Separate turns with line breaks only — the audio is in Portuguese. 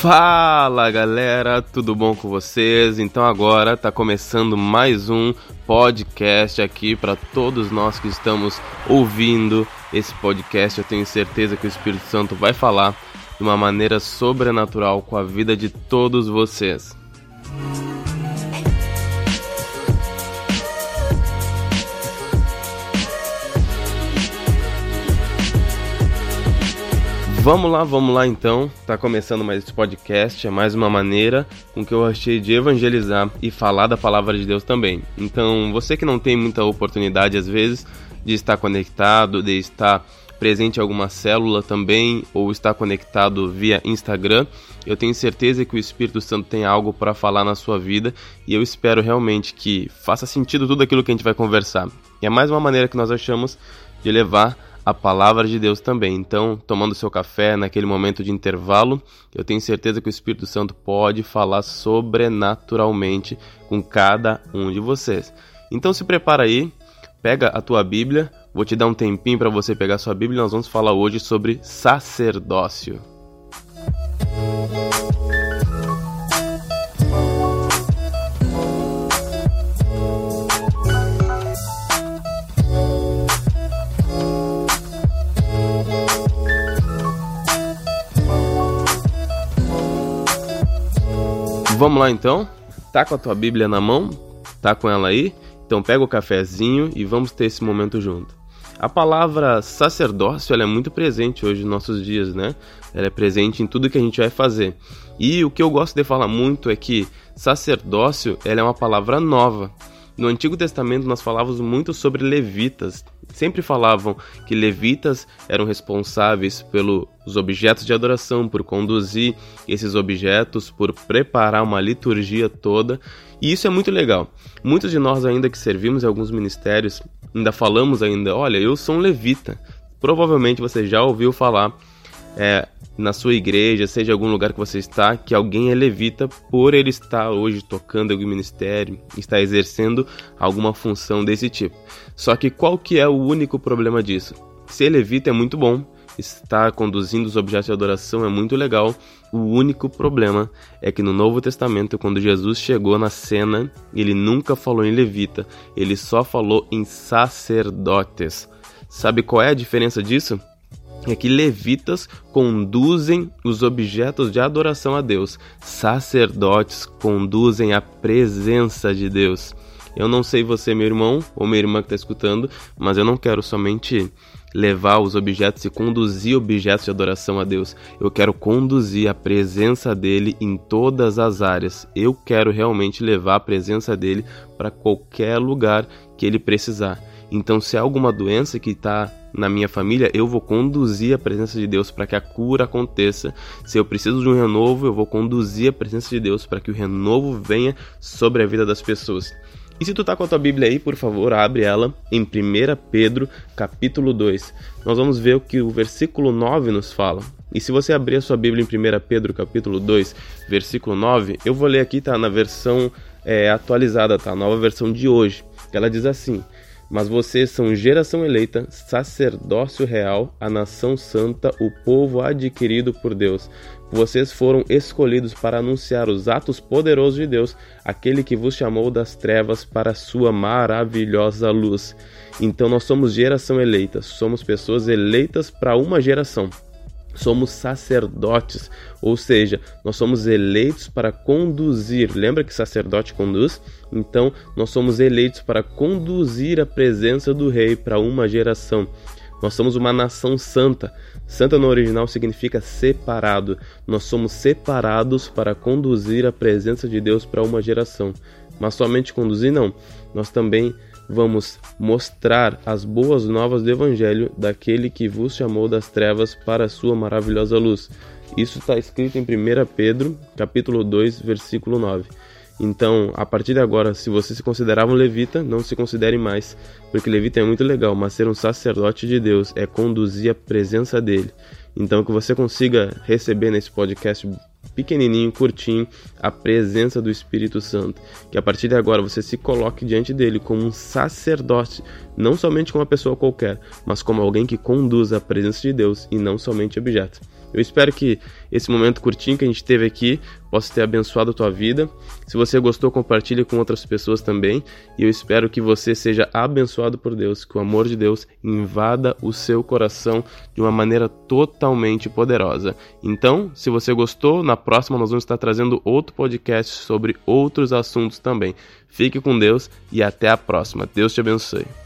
Fala galera, tudo bom com vocês? Então agora está começando mais um podcast aqui para todos nós que estamos ouvindo esse podcast. Eu tenho certeza que o Espírito Santo vai falar de uma maneira sobrenatural com a vida de todos vocês. Vamos lá, vamos lá então. Tá começando mais esse podcast, é mais uma maneira com que eu achei de evangelizar e falar da palavra de Deus também. Então, você que não tem muita oportunidade às vezes de estar conectado, de estar presente em alguma célula também ou estar conectado via Instagram, eu tenho certeza que o Espírito Santo tem algo para falar na sua vida e eu espero realmente que faça sentido tudo aquilo que a gente vai conversar. E é mais uma maneira que nós achamos de levar a palavra de Deus também. Então, tomando seu café naquele momento de intervalo, eu tenho certeza que o Espírito Santo pode falar sobrenaturalmente com cada um de vocês. Então, se prepara aí, pega a tua Bíblia, vou te dar um tempinho para você pegar sua Bíblia e nós vamos falar hoje sobre sacerdócio. Vamos lá então? Tá com a tua Bíblia na mão? Tá com ela aí? Então pega o cafezinho e vamos ter esse momento junto. A palavra sacerdócio ela é muito presente hoje nos nossos dias, né? Ela é presente em tudo que a gente vai fazer. E o que eu gosto de falar muito é que sacerdócio ela é uma palavra nova. No Antigo Testamento nós falávamos muito sobre levitas. Sempre falavam que levitas eram responsáveis pelos objetos de adoração, por conduzir esses objetos, por preparar uma liturgia toda. E isso é muito legal. Muitos de nós ainda que servimos em alguns ministérios, ainda falamos ainda, olha, eu sou um levita. Provavelmente você já ouviu falar é, na sua igreja, seja algum lugar que você está, que alguém é levita por ele estar hoje tocando algum ministério, está exercendo alguma função desse tipo. Só que qual que é o único problema disso? Ser levita é muito bom, estar conduzindo os objetos de adoração é muito legal. O único problema é que no Novo Testamento, quando Jesus chegou na cena, ele nunca falou em levita, ele só falou em sacerdotes. Sabe qual é a diferença disso? É que levitas conduzem os objetos de adoração a Deus, sacerdotes conduzem a presença de Deus. Eu não sei você, meu irmão ou minha irmã que está escutando, mas eu não quero somente levar os objetos e conduzir objetos de adoração a Deus. Eu quero conduzir a presença dele em todas as áreas. Eu quero realmente levar a presença dele para qualquer lugar que ele precisar. Então, se há alguma doença que está na minha família, eu vou conduzir a presença de Deus para que a cura aconteça. Se eu preciso de um renovo, eu vou conduzir a presença de Deus para que o renovo venha sobre a vida das pessoas. E se tu tá com a tua Bíblia aí, por favor, abre ela em 1 Pedro, capítulo 2. Nós vamos ver o que o versículo 9 nos fala. E se você abrir a sua Bíblia em 1 Pedro, capítulo 2, versículo 9, eu vou ler aqui, tá na versão é, atualizada, tá? Nova versão de hoje. Ela diz assim: mas vocês são geração eleita, sacerdócio real, a nação santa, o povo adquirido por Deus. Vocês foram escolhidos para anunciar os atos poderosos de Deus, aquele que vos chamou das trevas para a sua maravilhosa luz. Então nós somos geração eleita, somos pessoas eleitas para uma geração somos sacerdotes, ou seja, nós somos eleitos para conduzir. Lembra que sacerdote conduz? Então, nós somos eleitos para conduzir a presença do rei para uma geração. Nós somos uma nação santa. Santa no original significa separado. Nós somos separados para conduzir a presença de Deus para uma geração. Mas somente conduzir não. Nós também vamos mostrar as boas novas do Evangelho daquele que vos chamou das trevas para a sua maravilhosa luz. Isso está escrito em 1 Pedro, capítulo 2, versículo 9. Então, a partir de agora, se você se considerava um levita, não se considere mais, porque levita é muito legal, mas ser um sacerdote de Deus é conduzir a presença dele. Então, que você consiga receber nesse podcast pequenininho, curtinho, a presença do Espírito Santo. Que a partir de agora você se coloque diante dele como um sacerdote, não somente como uma pessoa qualquer, mas como alguém que conduz a presença de Deus e não somente objeto. Eu espero que esse momento curtinho que a gente teve aqui possa ter abençoado a tua vida. Se você gostou, compartilhe com outras pessoas também. E eu espero que você seja abençoado por Deus, que o amor de Deus invada o seu coração de uma maneira totalmente poderosa. Então, se você gostou, na próxima nós vamos estar trazendo outro podcast sobre outros assuntos também. Fique com Deus e até a próxima. Deus te abençoe.